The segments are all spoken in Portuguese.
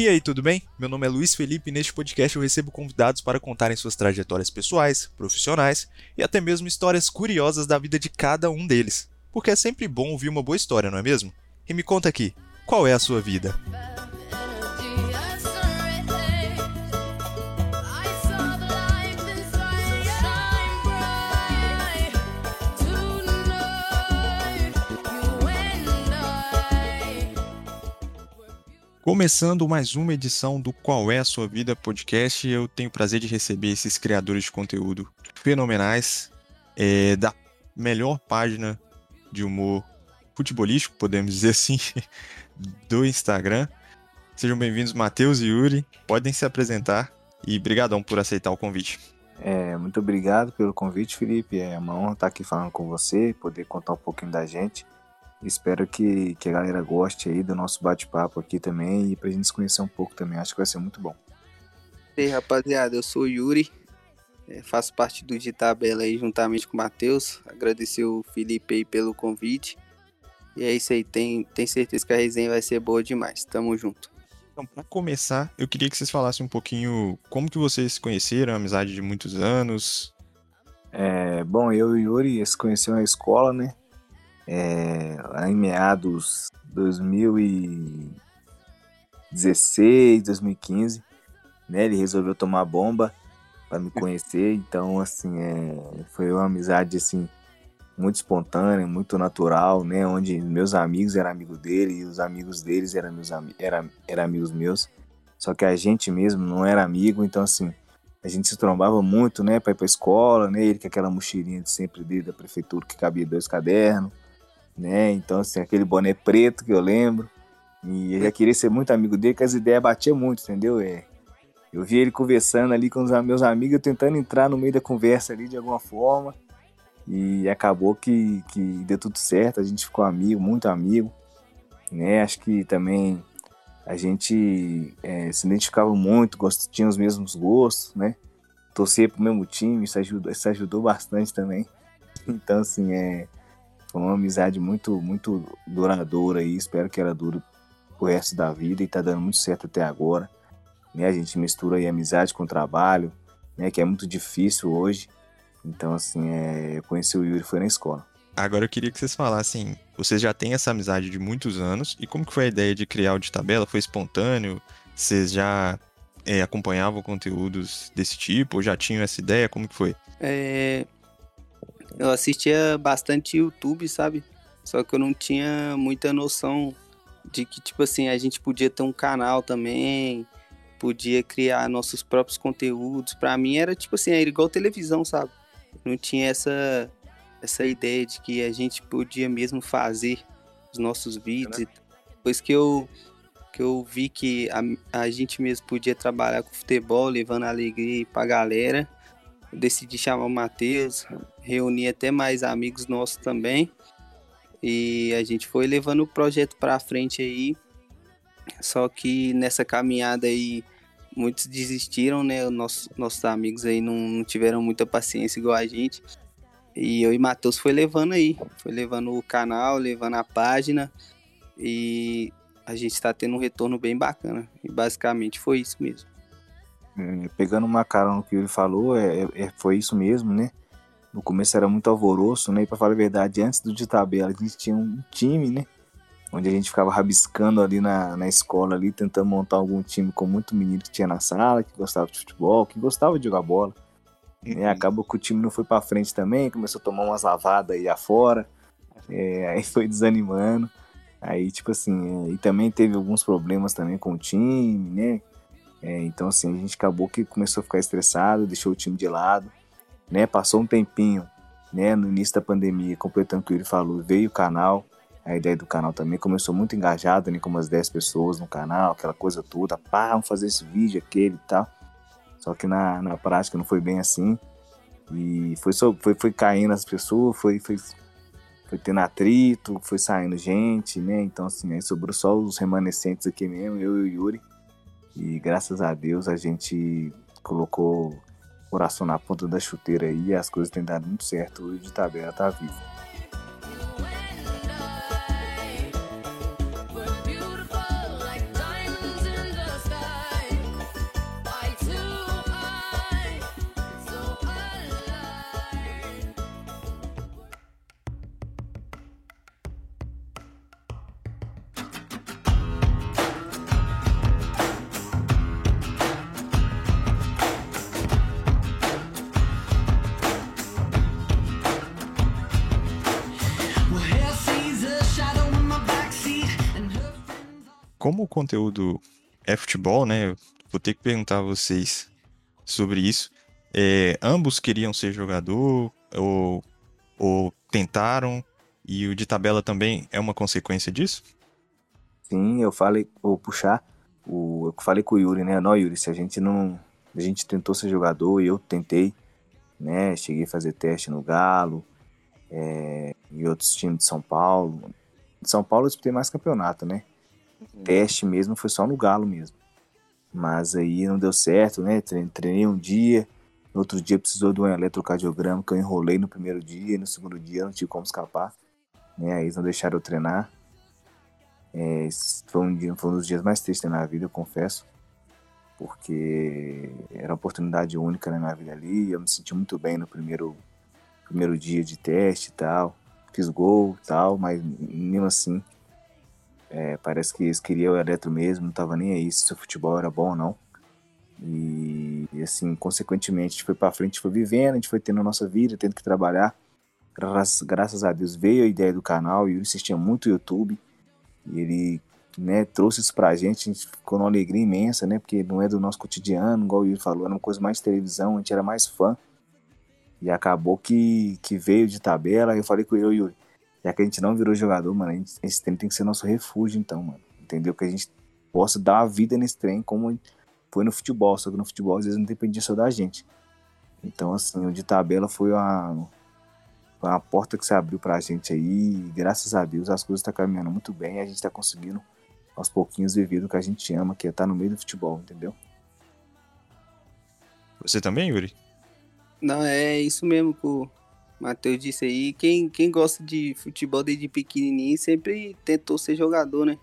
E aí, tudo bem? Meu nome é Luiz Felipe e neste podcast eu recebo convidados para contarem suas trajetórias pessoais, profissionais e até mesmo histórias curiosas da vida de cada um deles. Porque é sempre bom ouvir uma boa história, não é mesmo? E me conta aqui, qual é a sua vida? Começando mais uma edição do Qual é a Sua Vida podcast, eu tenho o prazer de receber esses criadores de conteúdo fenomenais é, da melhor página de humor futebolístico, podemos dizer assim, do Instagram. Sejam bem-vindos, Matheus e Yuri. Podem se apresentar e brigadão por aceitar o convite. É, muito obrigado pelo convite, Felipe. É uma honra estar aqui falando com você, poder contar um pouquinho da gente. Espero que, que a galera goste aí do nosso bate-papo aqui também e pra gente se conhecer um pouco também. Acho que vai ser muito bom. E aí, rapaziada, eu sou o Yuri, é, faço parte do de tabela aí juntamente com o Matheus. Agradecer o Felipe aí pelo convite. E é isso aí, tem, tem certeza que a resenha vai ser boa demais. Tamo junto. Então, para começar, eu queria que vocês falassem um pouquinho como que vocês se conheceram, amizade de muitos anos. É, bom, eu e o Yuri se conheceu na escola, né? É, em meados 2016, 2015, né? Ele resolveu tomar bomba para me conhecer, então assim, é, foi uma amizade assim muito espontânea, muito natural, né? Onde meus amigos eram amigos dele e os amigos deles eram meus ami era, amigos meus. Só que a gente mesmo não era amigo, então assim, a gente se trombava muito, né, para ir pra escola, né? Ele com aquela mochilinha de sempre dele da prefeitura que cabia dois cadernos, né? Então assim, aquele boné preto que eu lembro. E eu já queria ser muito amigo dele, que as ideias batiam muito, entendeu? É, eu vi ele conversando ali com os meus amigos, tentando entrar no meio da conversa ali de alguma forma. E acabou que, que deu tudo certo, a gente ficou amigo, muito amigo. Né? Acho que também a gente é, se identificava muito, gost... tinha os mesmos gostos, né? Torcia pro mesmo time, isso ajudou, isso ajudou bastante também. Então, assim, é, foi uma amizade muito, muito duradoura e espero que ela dure o resto da vida e tá dando muito certo até agora. Né? A gente mistura aí amizade com trabalho, né? Que é muito difícil hoje. Então, assim, é, eu conheci o Yuri foi na escola. Agora eu queria que vocês falassem, vocês já têm essa amizade de muitos anos, e como que foi a ideia de criar o de tabela? Foi espontâneo? Vocês já é, acompanhavam conteúdos desse tipo, ou já tinham essa ideia? Como que foi? É, eu assistia bastante YouTube, sabe? Só que eu não tinha muita noção de que, tipo assim, a gente podia ter um canal também, podia criar nossos próprios conteúdos. Pra mim era, tipo assim, era igual televisão, sabe? Não tinha essa, essa ideia de que a gente podia mesmo fazer os nossos vídeos. e Depois que eu, que eu vi que a, a gente mesmo podia trabalhar com futebol, levando alegria pra galera, eu decidi chamar o Matheus, reuni até mais amigos nossos também. E a gente foi levando o projeto pra frente aí. Só que nessa caminhada aí, muitos desistiram, né? Os nossos, nossos amigos aí não, não tiveram muita paciência igual a gente. E eu e Matheus foi levando aí. Foi levando o canal, levando a página. E a gente está tendo um retorno bem bacana. E basicamente foi isso mesmo. É, pegando uma cara no que ele falou, é, é, foi isso mesmo, né? No começo era muito alvoroço, né? E pra falar a verdade, antes do de tabela, a gente tinha um time, né? Onde a gente ficava rabiscando ali na, na escola, ali, tentando montar algum time com muito menino que tinha na sala, que gostava de futebol, que gostava de jogar bola. Né? Acabou que o time não foi pra frente também, começou a tomar umas lavadas aí afora. É, aí foi desanimando. Aí, tipo assim, é, e também teve alguns problemas também com o time, né? É, então, assim, a gente acabou que começou a ficar estressado, deixou o time de lado, né? Passou um tempinho, né? No início da pandemia, completando o que ele falou, veio o canal, a ideia do canal também. Começou muito engajado, né? Com umas 10 pessoas no canal, aquela coisa toda. Pá, vamos fazer esse vídeo, aquele e tal. Só que na, na prática não foi bem assim. E foi, foi, foi caindo as pessoas, foi, foi, foi tendo atrito, foi saindo gente, né? Então, assim, aí sobrou só os remanescentes aqui mesmo, eu e o Yuri. E graças a Deus a gente colocou coração na ponta da chuteira e as coisas têm dado muito certo. O de tabela tá vivo. Como o conteúdo é futebol, né? Vou ter que perguntar a vocês sobre isso. É, ambos queriam ser jogador ou, ou tentaram? E o de tabela também é uma consequência disso? Sim, eu falei, vou puxar. O, eu falei com o Yuri, né? Não, Yuri, se a gente não. A gente tentou ser jogador e eu tentei, né? Cheguei a fazer teste no Galo é, outros times de São Paulo. De São Paulo eu disputei mais campeonato, né? Teste mesmo foi só no Galo mesmo. Mas aí não deu certo, né? Tre- Treinei um dia, no outro dia precisou de um eletrocardiograma que eu enrolei no primeiro dia, e no segundo dia não tive como escapar. Né? Aí eles não deixaram eu treinar. É, foi, um dia, foi um dos dias mais tristes da minha vida, eu confesso. Porque era uma oportunidade única na minha vida ali. Eu me senti muito bem no primeiro, primeiro dia de teste e tal. Fiz gol e tal, mas mesmo assim, é, parece que eles queriam o eletro mesmo, não tava nem aí se o futebol era bom ou não. E, e, assim, consequentemente, a gente foi pra frente, foi vivendo, a gente foi tendo a nossa vida, tendo que trabalhar. Graças, graças a Deus veio a ideia do canal, e ele assistia muito YouTube. E ele né, trouxe isso pra gente, a gente ficou numa alegria imensa, né? Porque não é do nosso cotidiano, igual o Yuri falou, era uma coisa mais de televisão, a gente era mais fã. E acabou que, que veio de tabela, eu falei com "Ô, Yuri, já que a gente não virou jogador, mano, a gente- esse trem tem que ser nosso refúgio, então, mano. Entendeu? Que a gente possa dar uma vida nesse trem como foi no futebol, só que no futebol às vezes não dependia só da gente. Então, assim, o de tabela foi uma, foi uma porta que se abriu pra gente aí, e graças a Deus as coisas estão caminhando muito bem e a gente tá conseguindo aos pouquinhos viver do que a gente ama, que é estar no meio do futebol, entendeu? Você também, Yuri? Não, é isso mesmo que o Matheus disse aí. Quem, quem gosta de futebol desde pequenininho sempre tentou ser jogador, né?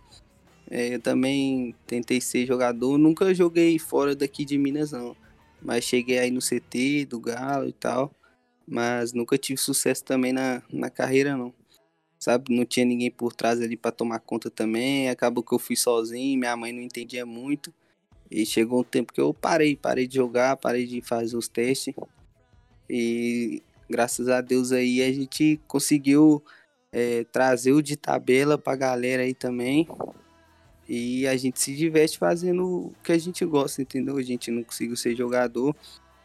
É, eu também tentei ser jogador. Nunca joguei fora daqui de Minas, não. Mas cheguei aí no CT do Galo e tal. Mas nunca tive sucesso também na, na carreira, não. Sabe? Não tinha ninguém por trás ali pra tomar conta também. Acabou que eu fui sozinho. Minha mãe não entendia muito. E chegou um tempo que eu parei, parei de jogar, parei de fazer os testes. E graças a Deus aí a gente conseguiu é, trazer o de tabela pra galera aí também. E a gente se diverte fazendo o que a gente gosta, entendeu? A gente não conseguiu ser jogador,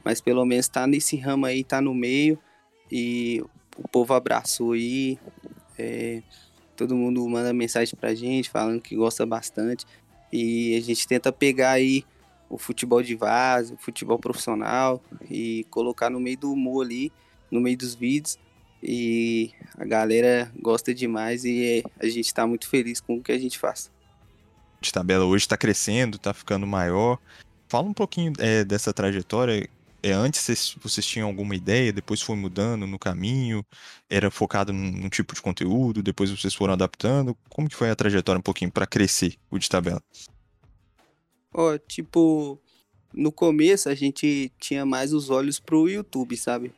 mas pelo menos tá nesse ramo aí, tá no meio. E o povo abraçou aí. é, todo mundo manda mensagem pra gente falando que gosta bastante. E a gente tenta pegar aí o futebol de vaso, o futebol profissional e colocar no meio do humor ali, no meio dos vídeos. E a galera gosta demais e a gente tá muito feliz com o que a gente faz. De tabela hoje está crescendo, está ficando maior. Fala um pouquinho é, dessa trajetória. É, antes vocês, vocês tinham alguma ideia, depois foi mudando no caminho, era focado num, num tipo de conteúdo, depois vocês foram adaptando. Como que foi a trajetória um pouquinho para crescer o de tabela? Ó, tipo, no começo a gente tinha mais os olhos pro YouTube, sabe?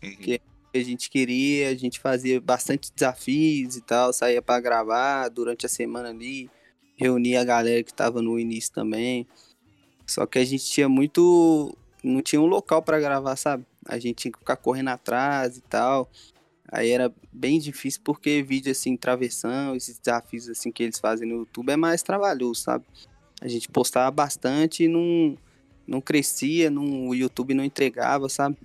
Que a gente queria, a gente fazia bastante desafios e tal, saía pra gravar durante a semana ali, reunia a galera que tava no início também. Só que a gente tinha muito. Não tinha um local pra gravar, sabe? A gente tinha que ficar correndo atrás e tal. Aí era bem difícil porque vídeo assim, travessão, esses desafios assim que eles fazem no YouTube é mais trabalhoso, sabe? A gente postava bastante e não, não crescia, não, o YouTube não entregava, sabe?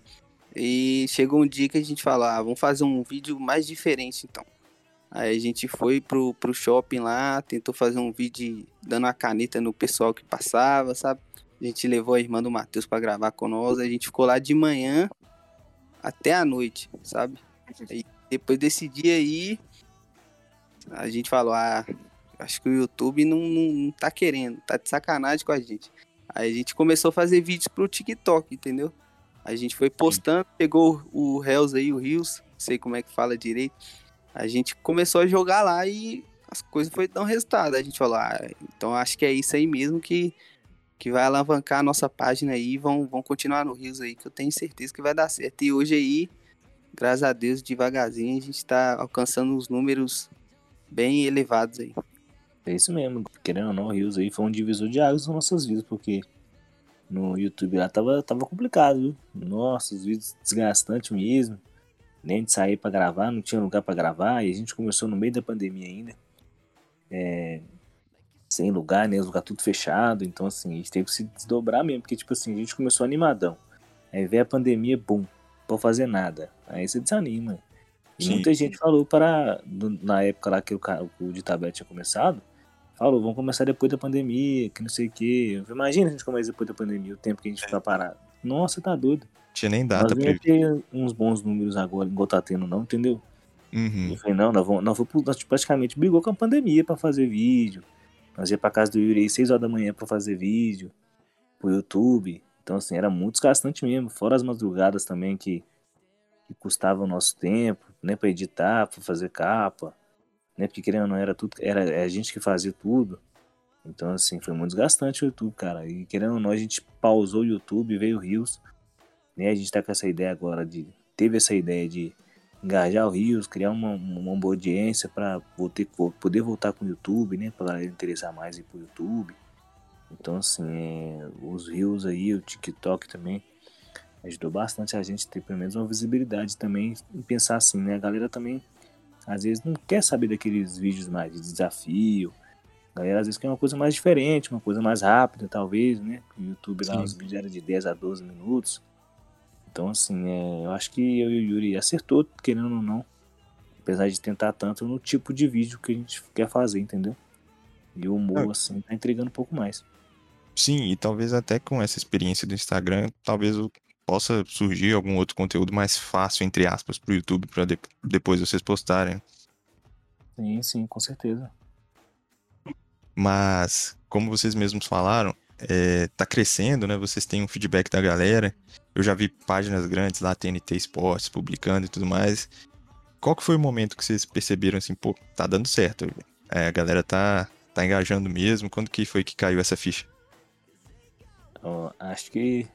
E chegou um dia que a gente falou, ah, vamos fazer um vídeo mais diferente então. Aí a gente foi pro, pro shopping lá, tentou fazer um vídeo dando a caneta no pessoal que passava, sabe? A gente levou a irmã do Matheus pra gravar com nós, a gente ficou lá de manhã até a noite, sabe? Aí, depois desse dia aí, a gente falou, ah, acho que o YouTube não, não, não tá querendo, tá de sacanagem com a gente. Aí a gente começou a fazer vídeos pro TikTok, entendeu? A gente foi postando, pegou o Hells aí, o Rios, não sei como é que fala direito. A gente começou a jogar lá e as coisas foi dando resultado. A gente falou, ah, então acho que é isso aí mesmo que, que vai alavancar a nossa página aí vão, vão continuar no Rios aí, que eu tenho certeza que vai dar certo. E hoje aí, graças a Deus, devagarzinho, a gente tá alcançando os números bem elevados aí. É isso mesmo, querendo ou não, o Rios aí foi um divisor de águas nas nossas vidas, porque no YouTube lá tava, tava complicado, viu? Nossa, os vídeos desgastantes mesmo. Nem de sair pra gravar, não tinha lugar pra gravar, e a gente começou no meio da pandemia ainda. É, sem lugar, né? Os lugares tudo fechado, então assim, a gente teve que se desdobrar mesmo, porque tipo assim, a gente começou animadão. Aí veio a pandemia, bum, não pode fazer nada. Aí você desanima. E Sim. muita gente falou para. Na época lá que o, o de tablet tinha começado, falou, vamos começar depois da pandemia, que não sei o quê. Imagina a gente começar depois da pandemia, o tempo que a gente ficar parado. Nossa, tá doido. Tinha nem Nós data não pra ia ter uns bons números agora, igual tá tendo, não, entendeu? Uhum. Eu falei, não, nós, vamos, nós, vamos, nós praticamente brigou com a pandemia pra fazer vídeo. Nós ia pra casa do Yuri aí 6 horas da manhã pra fazer vídeo pro YouTube. Então, assim, era muito desgastante mesmo. Fora as madrugadas também que, que custavam o nosso tempo, né, pra editar, pra fazer capa, né, porque querendo ou não, era tudo, era é a gente que fazia tudo. Então, assim, foi muito desgastante o YouTube, cara. E querendo ou não, a gente pausou o YouTube, veio o Rios, né, a gente tá com essa ideia agora de, teve essa ideia de engajar o Rios, criar uma, uma boa audiência para poder voltar com o YouTube, né? Pra galera interessar mais ir pro YouTube. Então, assim, é, os Rios aí, o TikTok também ajudou bastante a gente ter pelo menos uma visibilidade também e pensar assim, né? A galera também às vezes não quer saber daqueles vídeos mais de desafio. A galera às vezes quer uma coisa mais diferente, uma coisa mais rápida, talvez, né? O YouTube lá, Sim. os vídeos eram de 10 a 12 minutos. Então, assim, é, eu acho que eu e o Yuri acertou, querendo ou não. Apesar de tentar tanto no tipo de vídeo que a gente quer fazer, entendeu? E o humor, Ah. assim, tá entregando um pouco mais. Sim, e talvez até com essa experiência do Instagram, talvez o- possa surgir algum outro conteúdo mais fácil, entre aspas, pro YouTube, pra de- depois vocês postarem. Sim, sim, com certeza. Mas, como vocês mesmos falaram, é, tá crescendo, né? Vocês têm um feedback da galera. Eu já vi páginas grandes lá, TNT Esportes, publicando e tudo mais. Qual que foi o momento que vocês perceberam assim, pô, tá dando certo? É, a galera tá, tá engajando mesmo. Quando que foi que caiu essa ficha? Acho que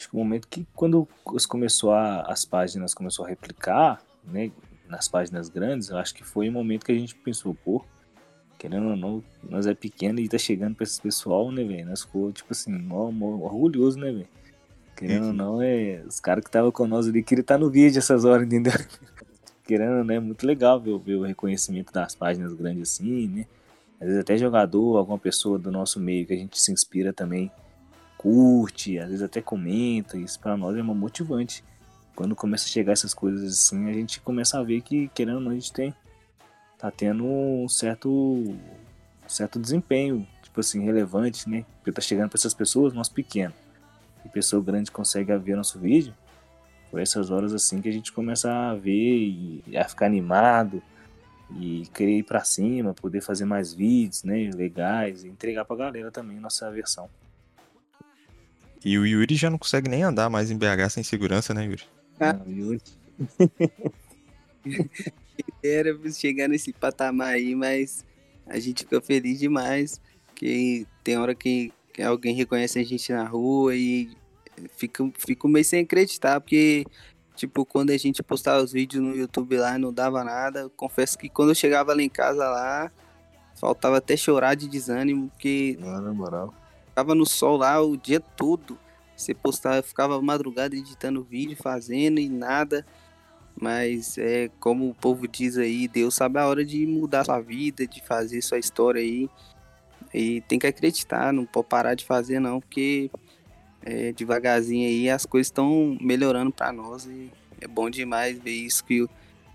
acho que o momento que quando começou a, as páginas começou a replicar, né, nas páginas grandes, eu acho que foi o momento que a gente pensou, pô, querendo ou não, nós é pequeno e tá chegando pra esse pessoal, né, velho? Nós ficou tipo assim, mó, mó orgulhoso, né, velho? Querendo ou não, é os caras que estavam com nós ali queriam estar no vídeo essas horas, entendeu? querendo ou não, é muito legal ver, ver o reconhecimento das páginas grandes assim, né? Às vezes até jogador, alguma pessoa do nosso meio que a gente se inspira também, curte, às vezes até comenta, isso pra nós é uma motivante. Quando começa a chegar essas coisas assim, a gente começa a ver que, querendo ou não, a gente tem, tá tendo um certo, um certo desempenho, tipo assim, relevante, né? Porque tá chegando pra essas pessoas, nós pequeno, e pessoa grande consegue ver nosso vídeo, por essas horas assim que a gente começa a ver e a ficar animado, e querer ir pra cima, poder fazer mais vídeos, né, legais, e entregar pra galera também nossa versão. E o Yuri já não consegue nem andar mais em BH sem segurança, né, Yuri? Ah. E hoje- Era chegar nesse patamar aí, mas a gente fica feliz demais. Que tem hora que, que alguém reconhece a gente na rua e fica, fica meio sem acreditar, porque, tipo, quando a gente postava os vídeos no YouTube lá não dava nada. Eu confesso que quando eu chegava lá em casa lá, faltava até chorar de desânimo, porque Não, na moral. Ficava no sol lá o dia todo. Você postava, ficava madrugada editando vídeo, fazendo e nada. Mas é como o povo diz aí, Deus sabe a hora de mudar sua vida, de fazer sua história aí. E tem que acreditar, não pode parar de fazer não, porque é, devagarzinho aí as coisas estão melhorando pra nós e é bom demais ver isso que o,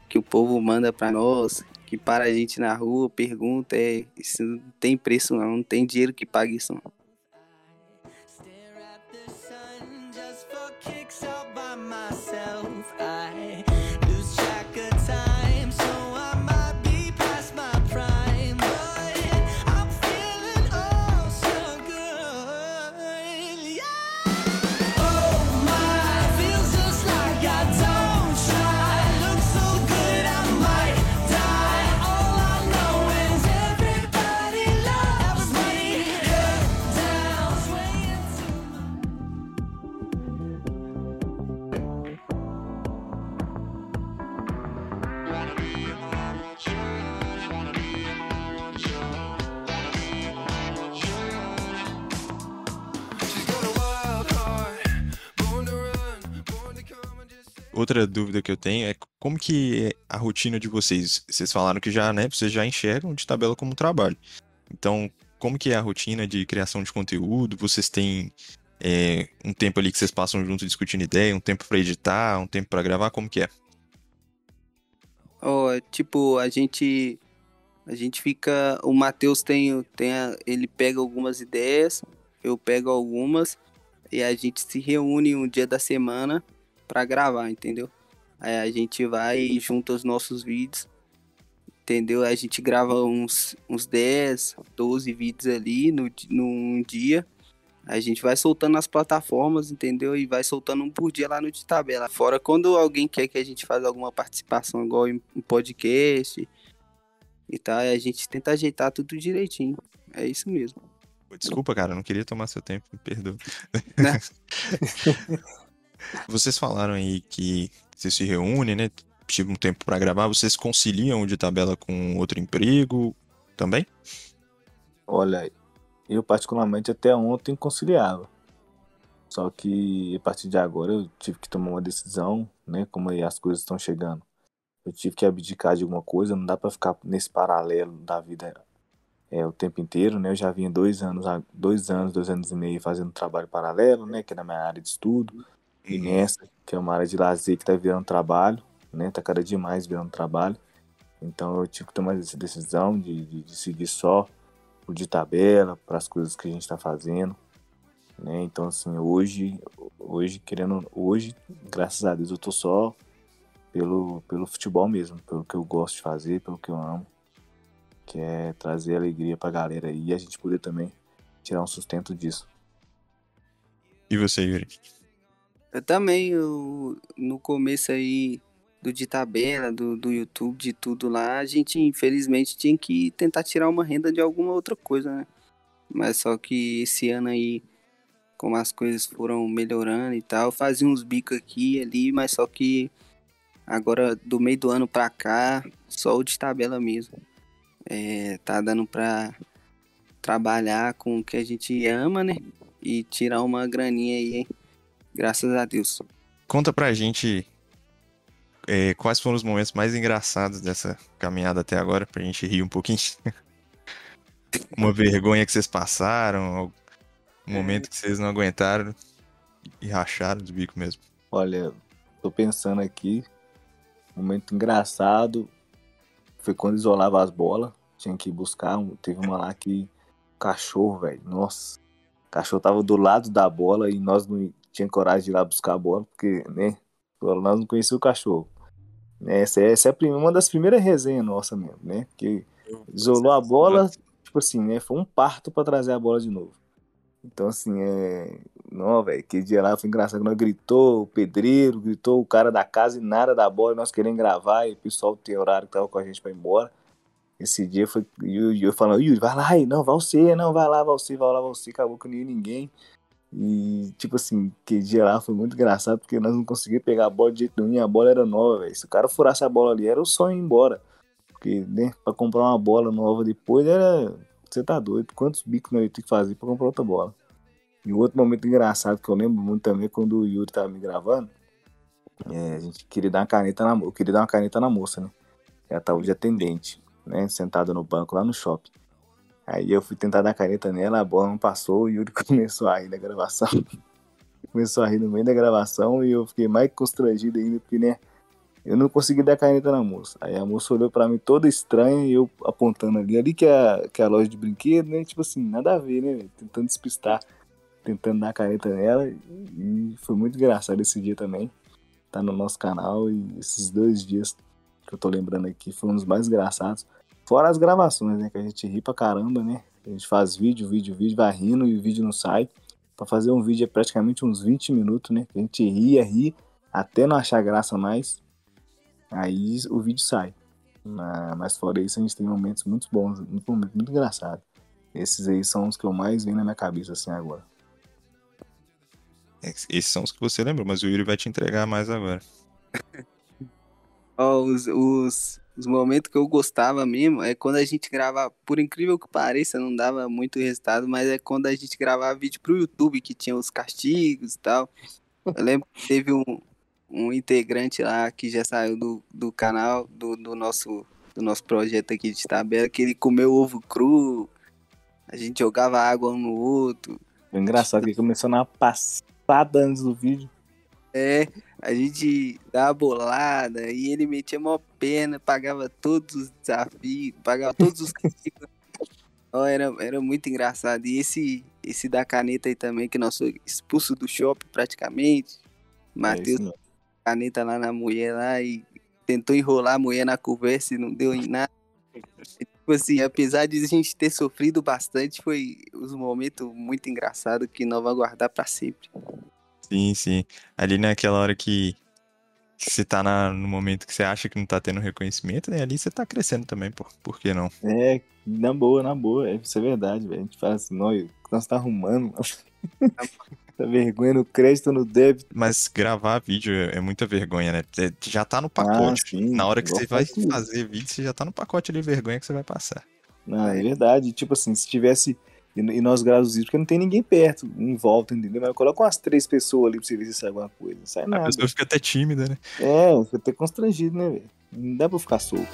que o povo manda pra nós, que para a gente na rua, pergunta, é, isso não tem preço não, não tem dinheiro que pague isso não. Outra dúvida que eu tenho é como que é a rotina de vocês? Vocês falaram que já, né, vocês já enxergam de tabela como trabalho. Então, como que é a rotina de criação de conteúdo? Vocês têm é, um tempo ali que vocês passam junto discutindo ideia, um tempo pra editar, um tempo pra gravar, como que é? Ó, tipo, a gente a gente fica, o Matheus tem, tem a- ele pega algumas ideias, eu pego algumas e a gente se reúne um dia da semana pra gravar, entendeu? Aí a gente vai e junta os nossos vídeos, entendeu? A gente grava uns, uns 10, 12 vídeos ali no, num dia. A gente vai soltando nas plataformas, entendeu? E vai soltando um por dia lá no de tabela. Fora quando alguém quer que a gente faça alguma participação, igual em em podcast e tal, a gente tenta ajeitar tudo direitinho. É isso mesmo. Desculpa, cara, não queria tomar seu tempo, me perdoa. Vocês falaram aí que vocês se reúnem, né? Tive um tempo pra gravar, vocês conciliam de tabela com outro emprego também? Olha, eu particularmente até ontem conciliava. Só que a partir de agora eu tive que tomar uma decisão, né? Como as coisas estão chegando. Eu tive que abdicar de alguma coisa, não dá pra ficar nesse paralelo da vida é, o tempo inteiro, né? Eu já vinha dois anos, dois anos, dois anos e meio fazendo trabalho paralelo, né? Que é na minha área de estudo. Nessa, que é uma área de lazer que tá virando trabalho, né? Tá cada dia mais virando trabalho. Então eu tive que tomar essa decisão de, de, de seguir só o de tabela para as coisas que a gente está fazendo, né? Então assim, hoje, hoje querendo, hoje, graças a Deus eu tô só pelo pelo futebol mesmo, pelo que eu gosto de fazer, pelo que eu amo, que é trazer alegria pra galera aí e a gente poder também tirar um sustento disso. E você, Yuri? Eu também, eu, no começo aí do de tabela, do, do YouTube, de tudo lá, a gente infelizmente tinha que tentar tirar uma renda de alguma outra coisa, né? Mas só que esse ano aí, como as coisas foram melhorando e tal, fazia uns bicos aqui e ali, mas só que agora do meio do ano pra cá, só o de tabela mesmo. É, tá dando pra trabalhar com o que a gente ama, né? E tirar uma graninha aí, hein? Graças a Deus. Conta pra gente é, quais foram os momentos mais engraçados dessa caminhada até agora, pra gente rir um pouquinho. Uma vergonha que vocês passaram, um momento que vocês não aguentaram e racharam do bico mesmo. Olha, tô pensando aqui, um momento engraçado foi quando isolava as bolas, tinha que ir buscar, um- teve uma lá que cachorro, velho, nossa, o cachorro tava do lado da bola e nós não tinha coragem de ir lá buscar a bola, porque, né, nós não conhecíamos o cachorro. Essa é, essa é a prime- uma das primeiras resenhas nossa mesmo, né, que isolou a bola, tipo assim, né, foi um parto pra trazer a bola de novo. Então, assim, é. Não, velho, aquele dia lá foi engraçado. Nós gritou o pedreiro, gritou o cara da casa e nada da bola. e Nós querendo gravar e o pessoal tem horário que tava com a gente pra ir embora. Esse dia foi. E o Yuri falando: Yuri, vai lá, não, vai você, não, vai lá, vai você, vai lá, vai você. Acabou que não ia ninguém. E, tipo assim, aquele dia lá foi muito engraçado porque nós não conseguíamos pegar a bola de jeito nenhum e a bola era nova, velho. Se o cara furasse a bola ali, era o sonho ir embora. Porque, né, pra comprar uma bola nova depois era. Você tá doido? Quantos bicos nós ter que fazer pra comprar outra bola? E outro momento engraçado que eu lembro muito também é quando o Yuri tava me gravando. é, a gente queria dar uma caneta na, eu queria dar uma caneta na moça, né? Ela tava de atendente, né? Sentada no banco lá no shopping. Aí eu fui tentar dar caneta nela, a bola não passou, o Yuri começou a rir na gravação. começou a rir no meio da gravação e eu fiquei mais constrangido ainda, porque, né? Eu não consegui dar caneta na moça. Aí a moça olhou pra mim toda estranha e eu apontando ali. Ali que é, que é a loja de brinquedo, né? Tipo assim, nada a ver, né? Tentando despistar, tentando dar caneta nela. E foi muito engraçado esse dia também. Tá no nosso canal e esses dois dias que eu tô lembrando aqui foram os mais engraçados. Fora as gravações, né? Que a gente ri pra caramba, né? A gente faz vídeo, vídeo, vídeo, vai rindo e o vídeo não sai. Pra fazer um vídeo é praticamente uns 20 minutos, né? Que a gente ria, ri, até não achar graça mais. Aí o vídeo sai. Mas fora isso, a gente tem momentos muito bons, muito, momentos muito engraçados. Esses aí são os que eu mais venho na minha cabeça assim agora. É, Esses são os que você lembrou, mas o Yuri vai te entregar mais agora. Ó, os, os, os momentos que eu gostava mesmo é quando a gente grava, por incrível que pareça, não dava muito resultado, mas é quando a gente gravava vídeo pro YouTube, que tinha os castigos e tal. Eu lembro que teve um, um integrante lá que já saiu do, do canal, do, do, nosso, do nosso projeto aqui de tabela, que ele comeu ovo cru, a gente jogava água um no outro. Foi engraçado que começou na passada antes do vídeo. É, a gente dava bolada e ele metia mó pena, pagava todos os desafios, pagava todos os. Ó, era, era muito engraçado. E esse, esse da caneta aí também, que nós foi expulso do shopping praticamente. É Matheus mesmo. caneta lá na mulher lá e tentou enrolar a mulher na conversa e não deu em nada. E, Tipo assim, apesar de a gente ter sofrido bastante, foi os momentos muito engraçados que nós vamos guardar pra sempre. Sim, sim. Ali naquela hora que, que você tá na- no momento que você acha que não tá tendo reconhecimento, né? Ali você tá crescendo também, pô. Por que não? É, na boa, na boa. É, isso é verdade, velho. A gente fala assim, nós, nós tá arrumando, tá vergonha no crédito no débito. Mas gravar vídeo é é muita vergonha, né? Já tá no Ah, pacote. sim, Na hora que você vai fazer vídeo, você já tá no pacote de vergonha que você vai passar. É verdade. Tipo assim, se tivesse. E, e nós gravamos os vídeos, porque não tem ninguém perto, em volta, entendeu? Mas coloca umas três pessoas ali pra você ver se sai alguma coisa. Não sai A nada. pessoa fica até tímida, né? É, você até constrangido, né, velho? Não dá pra ficar solto.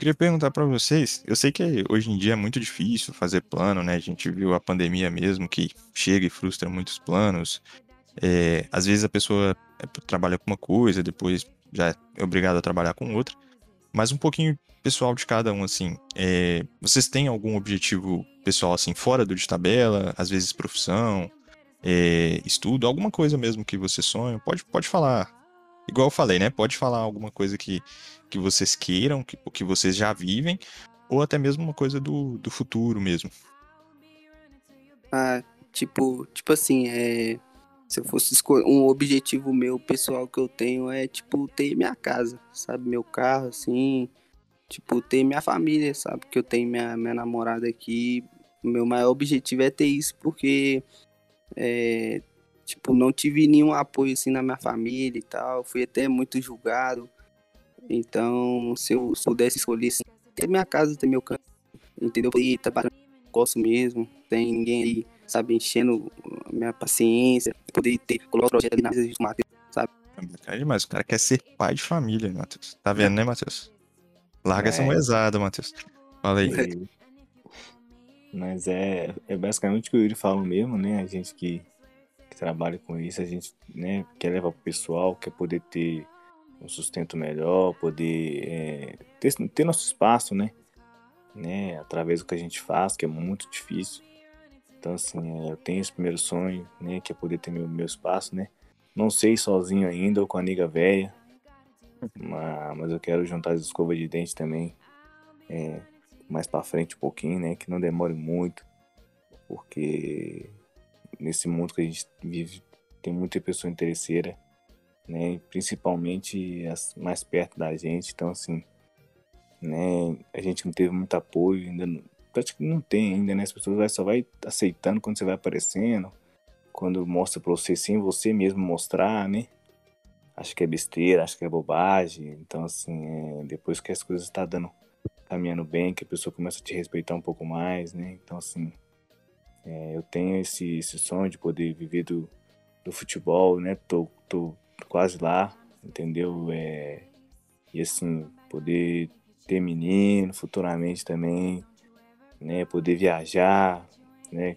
Queria perguntar pra vocês, eu sei que hoje em dia é muito difícil fazer plano, né? A gente viu a pandemia mesmo que chega e frustra muitos planos. É, às vezes a pessoa é, trabalha com uma coisa, depois já é obrigado a trabalhar com outra. Mas um pouquinho pessoal de cada um, assim. é, vocês têm algum objetivo pessoal, assim, fora do de tabela? Às vezes profissão, é, estudo, alguma coisa mesmo que você sonha? Pode, pode falar. Igual eu falei, né? Pode falar alguma coisa que, que vocês queiram, que, que vocês já vivem, ou até mesmo uma coisa do, do futuro mesmo. Ah, tipo, tipo assim, é, se eu fosse escolher um objetivo meu pessoal que eu tenho é tipo ter minha casa, sabe, meu carro assim, tipo ter minha família, sabe, que eu tenho minha minha namorada aqui. O meu maior objetivo é ter isso porque é, tipo, não tive nenhum apoio assim na minha família e tal, fui até muito julgado. Então, se eu se eu pudesse escolher assim, ter minha casa, ter meu canto, entendeu? E trabalhando gosto mesmo, tem ninguém aí, sabe, enchendo a minha paciência, poder ter, colocar o projeto ali na mesa de Matheus, sabe? É demais. O cara quer ser pai de família, Matheus. Tá vendo, né, Matheus? Larga essa É. moezada, Matheus. Fala aí. E- Mas é, é basicamente o que o Yuri falou mesmo, né? A gente que, que trabalha com isso, a gente né, quer levar pro pessoal, quer poder ter um sustento melhor, poder é, ter, ter nosso espaço, né? né? Através do que a gente faz, que é muito difícil. Então, assim, é, eu tenho esse primeiro sonho, né? Que é poder ter meu, meu espaço, né? Não sei sozinho ainda ou com a amiga velha, mas, mas eu quero juntar as escovas de dente também. É, mais pra frente um pouquinho, né? Que não demore muito, porque nesse mundo que a gente vive tem muita pessoa interesseira, né? Principalmente as mais perto da gente, então assim, né? A gente não teve muito apoio, ainda não, praticamente não tem ainda, né? As pessoas vai, só vai aceitando quando você vai aparecendo, quando mostra pra você sem você mesmo mostrar, né? Acho que é besteira, acho que é bobagem, então assim, é, depois que as coisas tá dando caminhando bem, que a pessoa começa a te respeitar um pouco mais, né? Então, assim, é, eu tenho esse, esse sonho de poder viver do, do futebol, né? Tô, tô quase lá, entendeu? É, e, assim, poder ter menino futuramente também, né? Poder viajar, né?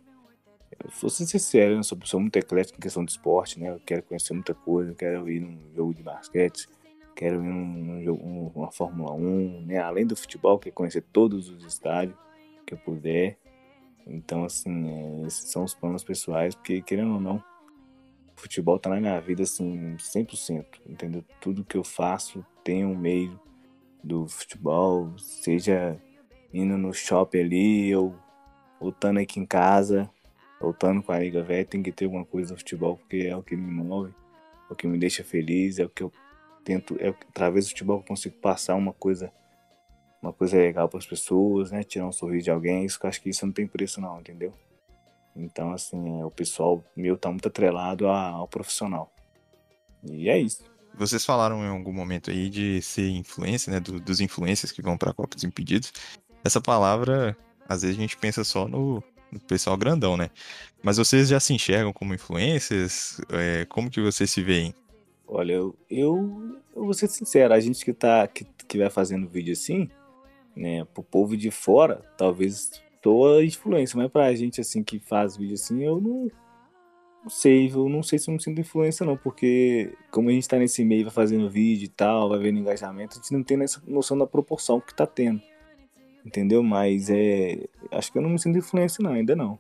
Eu vou ser sincero, eu sou uma pessoa muito eclética em questão de esporte, né? Eu quero conhecer muita coisa, quero ir num jogo de basquete, quero ir num, jogo, um- uma Fórmula 1, né? Além do futebol, quero conhecer todos os estádios que eu puder. Então, assim, é, esses são os planos pessoais, porque, querendo ou não, futebol tá na minha vida, assim, 100%, entendeu? Tudo que eu faço tem um meio do futebol, seja indo no shopping ali, ou voltando aqui em casa, voltando com a liga velha, tem que ter alguma coisa do futebol, porque é o que me move, é o que me deixa feliz, é o que eu tento, é através do futebol eu consigo passar uma coisa uma coisa legal para as pessoas, né? Tirar um sorriso de alguém, isso eu acho que isso não tem preço não, entendeu? Então, assim, é, o pessoal meu tá muito atrelado a- ao profissional. E é isso. Vocês falaram em algum momento aí de ser influência, né? do- dos influencers que vão pra Copa dos Impedidos. Essa palavra, às vezes a gente pensa só no, no pessoal grandão, né? Mas vocês já se enxergam como influencers? É, como que vocês se veem? Olha, eu, eu, eu vou ser sincero, a gente que tá que, que vai fazendo vídeo assim, né, pro povo de fora, talvez toa influência, mas pra gente assim que faz vídeo assim, eu não, não sei, eu não sei se eu me sinto influência não, porque como a gente tá nesse meio, vai fazendo vídeo e tal, vai vendo engajamento, a gente não tem essa noção da proporção que tá tendo. Entendeu? Mas é, acho que eu não me sinto influência não, ainda não.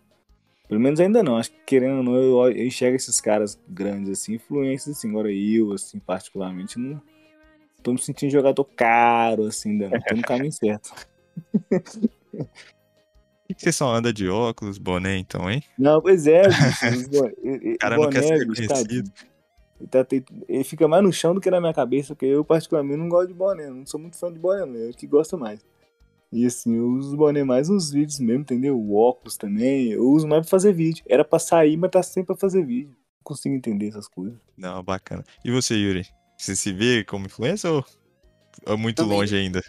Pelo menos ainda não. Acho que querendo ou não, eu, eu enxergo esses caras grandes assim, influências assim. Agora eu, assim, particularmente, não tô me sentindo jogador caro, assim, ainda não. Tô no caminho certo. Que você só anda de óculos, boné, então, hein? Não, pois é, bicho. O cara não quer boné, ser tadinho. Ele, tá ele fica mais no chão do que na minha cabeça, porque eu, particularmente, não gosto de boné. Não sou muito fã de boné, não. Eu que gosto mais. E assim, eu uso boné mais nos vídeos mesmo, entendeu? O óculos também. Eu uso mais pra fazer vídeo. Era pra sair, mas tá sempre pra fazer vídeo. Não consigo entender essas coisas. Não, bacana. E você, Yuri? Você se vê como influencer ou é muito Também. longe ainda?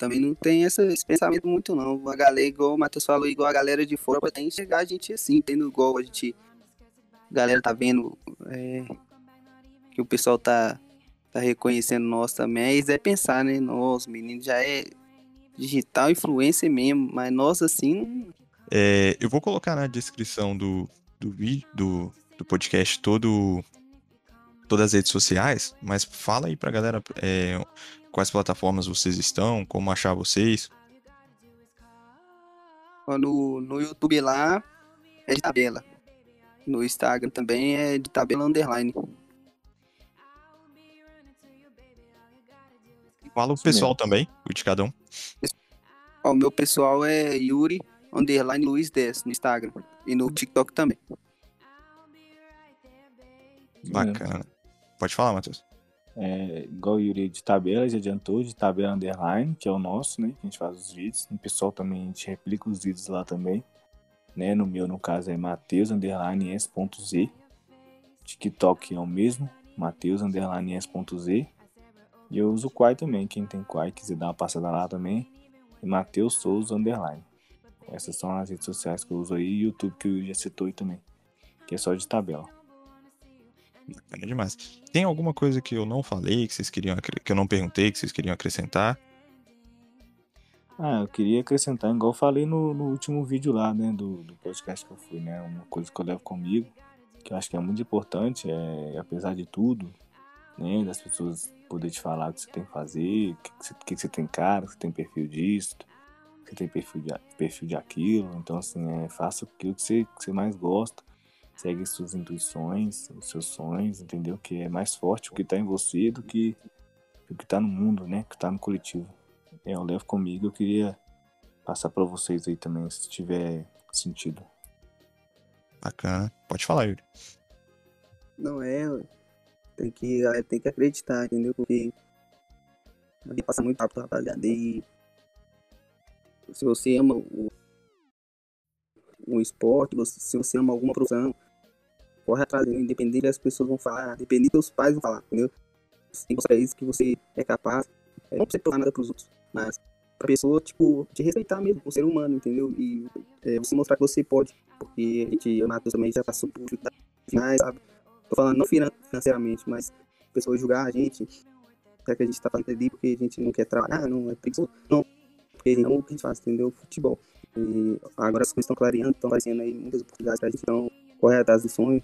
Também não tem essa- esse pensamento muito, não. A galera, igual o Matheus falou, igual a galera de fora, pra enxergar a gente assim, entendeu? Igual a gente. A galera tá vendo é, que o pessoal tá, tá reconhecendo nós também. Isso é pensar, né? Nós, meninos, já é digital influencer mesmo, mas nós assim. É, eu vou colocar na descrição do, do vídeo, do, do podcast, todo, todas as redes sociais, mas fala aí pra galera é, quais plataformas vocês estão, como achar vocês. No, no YouTube lá é de tabela. No Instagram também é de tabela underline. Fala o Isso pessoal mesmo. também, o de cada um. Ó, o meu pessoal é Yuri underline Luiz 10 no Instagram. E no TikTok também. Bacana. Pode falar, Matheus. É, igual o Yuri de tabela, já adiantou, de tabela underline, que é o nosso, né? Que a gente faz os vídeos. No pessoal também, a gente replica os vídeos lá também. Né? No meu, no caso, é Mateus underline S.Z. TikTok é o mesmo, Mateus underline S.Z. E eu uso o Quai também, quem tem Quai quiser dar uma passada lá também. E Mateus Souza underline. Essas são as redes sociais que eu uso aí e o YouTube que eu já citou aí também. Que é só de tabela. Bacana demais. Tem alguma coisa que eu não falei, que vocês queriam que eu não perguntei, que vocês queriam acrescentar? Ah, eu queria acrescentar, igual eu falei no, no último vídeo lá, né, do, do podcast que eu fui, né, uma coisa que eu levo comigo, que eu acho que é muito importante, é, apesar de tudo, né, das pessoas poderem te falar o que você tem que fazer, o que, que, você, que você tem cara, que você tem perfil disso, que você tem perfil de, perfil de aquilo, então assim, é, faça aquilo que você, que você mais gosta, segue suas intuições, os seus sonhos, entendeu, que é mais forte o que tá em você do que o que tá no mundo, né, que tá no coletivo. É, eu levo comigo, eu queria passar pra vocês aí também, se tiver sentido. Bacana. Pode falar, Yuri. Não é, tem que, tem que acreditar, entendeu? Porque a vida passa muito rápido, rapaziada. E se você ama o, um esporte, você- se você ama alguma profissão, corre atrás dele, independente das pessoas vão falar, independente dos pais vão falar, entendeu? Você tem que mostrar isso que você é capaz. É, não precisa falar nada pros outros, mas pra pessoa, tipo, te respeitar mesmo, o ser humano, entendeu? E é, você mostrar que você pode, porque a gente, o Matheus também já passou por dificuldades finais, sabe? Tô falando não finan- financeiramente, mas a pessoa julgar a gente, já que a gente tá fazendo ali porque a gente não quer trabalhar, não é preguiçoso, não, porque não é o que a gente faz, entendeu? Futebol. E agora as coisas estão clareando, estão aparecendo aí muitas oportunidades pra gente, então corre atrás do sonho,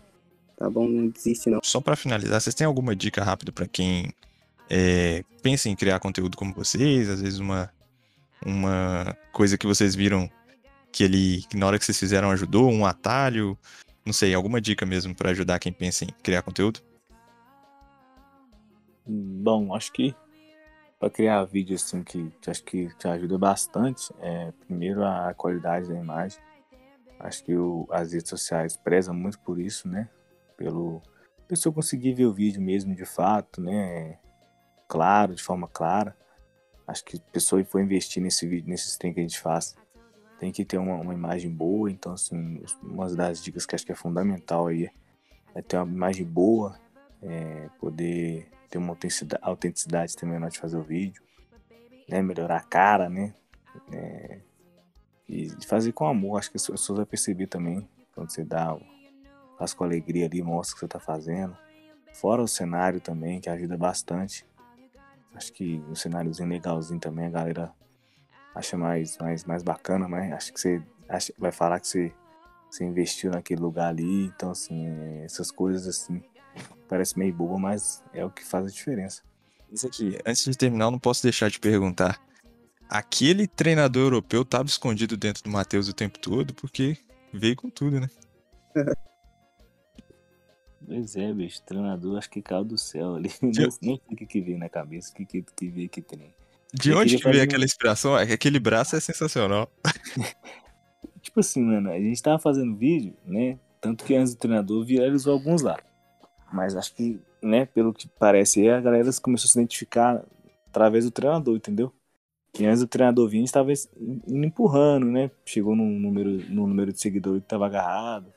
tá bom? Não desiste não. Só pra finalizar, vocês têm alguma dica rápida pra quem é, pensa em criar conteúdo como vocês? Às vezes uma, uma coisa que vocês viram que ele, que na hora que vocês fizeram ajudou, um atalho, não sei, alguma dica mesmo pra ajudar quem pensa em criar conteúdo? Bom, acho que para criar vídeo assim que, que acho que te ajuda bastante, é primeiro a qualidade da imagem. Acho que o- as redes sociais prezam muito por isso, né? Pelo pessoa conseguir ver o vídeo mesmo de fato, né? Claro, de forma clara. Acho que a pessoa for investir nesse vídeo, nesses trem que a gente faz, tem que ter uma, uma imagem boa. Então, assim, uma das dicas que acho que é fundamental aí é ter uma imagem boa, é, poder ter uma autenticidade, autenticidade também na hora de fazer o vídeo, né? Melhorar a cara, né? É, e fazer com amor, acho que as pessoas vão perceber também quando você dá, faz com alegria ali, mostra o que você tá fazendo. Fora o cenário também, que ajuda bastante. Acho que um cenáriozinho legalzinho também, a galera acha mais, mais, mais bacana, mas acho que você acha- vai falar que você, você investiu naquele lugar ali. Então, assim, é, essas coisas assim, parece meio boba, mas é o que faz a diferença. Isso aqui, antes de terminar, eu não posso deixar de perguntar. Aquele treinador europeu tava escondido dentro do Matheus o tempo todo, porque veio com tudo, né? Pois é, bicho, treinador, acho que caiu do céu ali. Nem, nem sei o que, que veio na cabeça, o que, que, que veio que tem. De Eu onde que veio aquela inspiração? É que aquele braço é sensacional. Tipo assim, mano, a gente tava fazendo vídeo, né? Tanto que antes do treinador viralizou alguns lá. Mas acho que, né, pelo que parece a galera começou a se identificar através do treinador, entendeu? Que antes do treinador vir, a gente tava es- indo empurrando, né? Chegou num número, num número de seguidores que tava agarrado.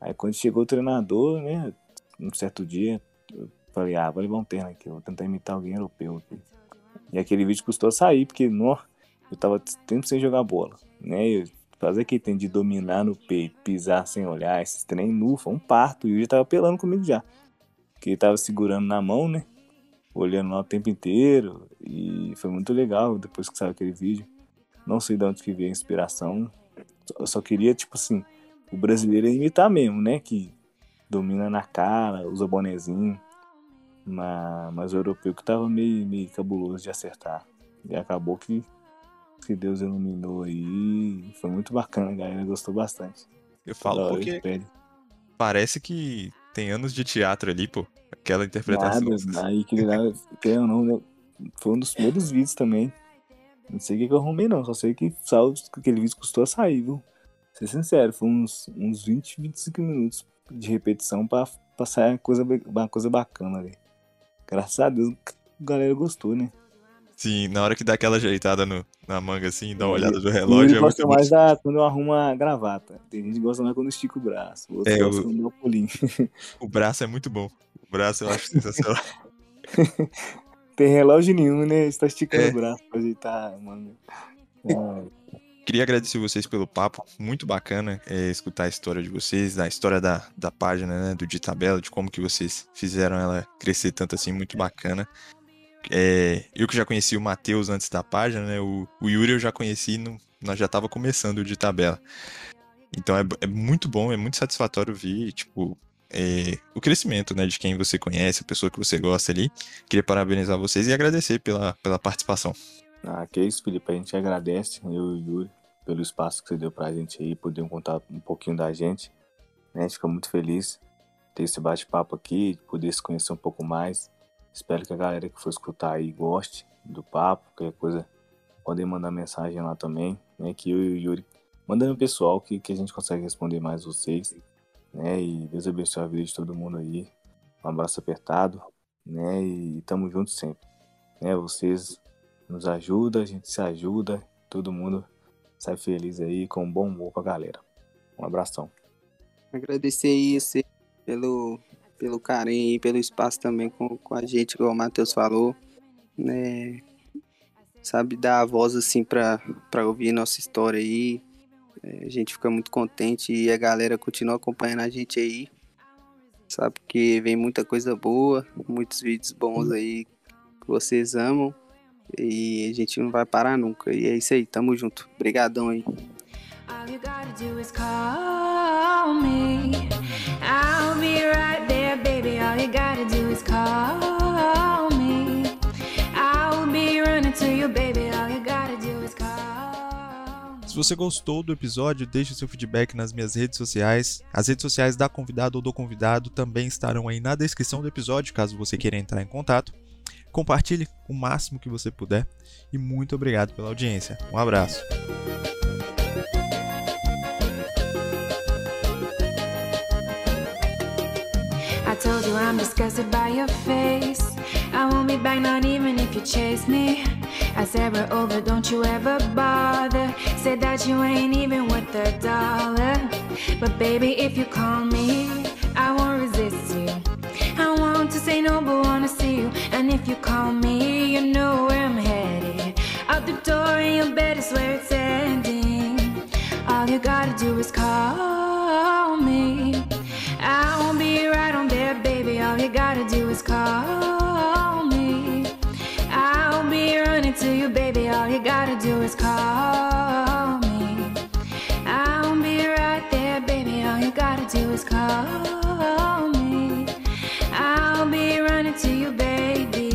Aí quando chegou o treinador, né? Um certo dia, eu falei, ah, vou levar um terno aqui, vou tentar imitar alguém europeu aqui. E aquele vídeo custou sair, porque, nó, eu tava tempo sem jogar bola, né? Fazer aquele tem de dominar no peito, pisar sem olhar, esses trem nu, foi um parto. E o Yuri tava pelando comigo já. Porque ele tava segurando na mão, né? Olhando lá o tempo inteiro. E foi muito legal depois que saiu aquele vídeo. Não sei de onde que veio a inspiração. Eu só queria, tipo assim, o brasileiro imitar mesmo, né? Que domina na cara, usa bonezinho. Mas, mas o europeu que tava meio, meio cabuloso de acertar. E acabou que que Deus iluminou aí. Foi muito bacana, a galera gostou bastante. Eu falo porque parece que tem anos de teatro ali, pô. Aquela interpretação. Nada, aí que lá, querendo ou não, né, foi um dos primeiros vídeos também. Não sei o que, que eu arrumei, não. Só sei que que aquele vídeo custou a sair, viu? Ser sincero, foi uns, uns 20, 25 minutos de repetição pra, pra sair uma coisa, uma coisa bacana ali. Graças a Deus, a galera gostou, né? Sim, na hora que dá aquela ajeitada no- na manga assim, dá uma olhada do relógio. ele É gosta bom. mais da, quando eu arrumo a gravata. Tem gente que gosta mais quando estica o braço. É, gostam o- quando o pulinho. O braço é muito bom. O braço eu acho sensacional. Tem relógio nenhum, né? Você tá esticando É. o braço pra ajeitar a manga. Ah, Queria agradecer vocês pelo papo, muito bacana é, escutar a história de vocês, a história da, da página, né, do de tabela, de como que vocês fizeram ela crescer tanto assim, muito bacana. É, eu que já conheci o Matheus antes da página, né, o, o Yuri eu já conheci, no- nós já tava começando de tabela. Então é, é muito bom, é muito satisfatório ver, tipo, é, o crescimento, né, de quem você conhece, a pessoa que você gosta ali. Queria parabenizar vocês e agradecer pela, pela participação. Ah, que isso, Felipe. A gente agradece, eu e o Yuri, pelo espaço que você deu pra gente aí, poder contar um pouquinho da gente. né? A gente fica muito feliz ter esse bate-papo aqui, de poder se conhecer um pouco mais. Espero que a galera que for escutar aí goste do papo, qualquer coisa, podem mandar mensagem lá também, né? Que eu e o Yuri mandando pessoal que, que a gente consegue responder mais vocês, né? E Deus abençoe a vida de todo mundo aí. Um abraço apertado, né? E tamo junto sempre, né? Vocês nos ajuda, a gente se ajuda, todo mundo sai feliz aí com um bom humor pra galera. Um abração. Agradecer aí você pelo, pelo carinho e pelo espaço também com, com a gente, como o Matheus falou. Né? sabe, dar a voz assim pra ouvir nossa história aí. É, a gente fica muito contente e a galera continua acompanhando a gente aí. Sabe, porque vem muita coisa boa, muitos vídeos bons aí que vocês amam. E a gente não vai parar nunca. E é isso aí, tamo junto. Obrigadão aí. All you gotta do is call me. All you gotta do is call me. I'll be running to you, baby. All you gotta do is call me. Se você gostou do episódio, deixe seu feedback nas minhas redes sociais. As redes sociais da convidada ou do convidado também estarão aí na descrição do episódio, caso você queira entrar em contato. Compartilhe o máximo que você puder e muito obrigado pela audiência. Um abraço. I'm disgusted by your face. I won't be back, not even if you chase me. I said we're over, don't you ever bother. Said that you ain't even worth a dollar. But baby, if you call me, I won't resist you. I want to say no, but wanna see you. And if you call me, you know where I'm headed. Out the door in your bed is where it's ending. All you gotta do is call me. I'll be right on there, baby. All you gotta do is call me. I'll be running to you, baby. All you gotta do is call me. I'll be right there, baby. All you gotta do is call me. I'll be running to you, baby.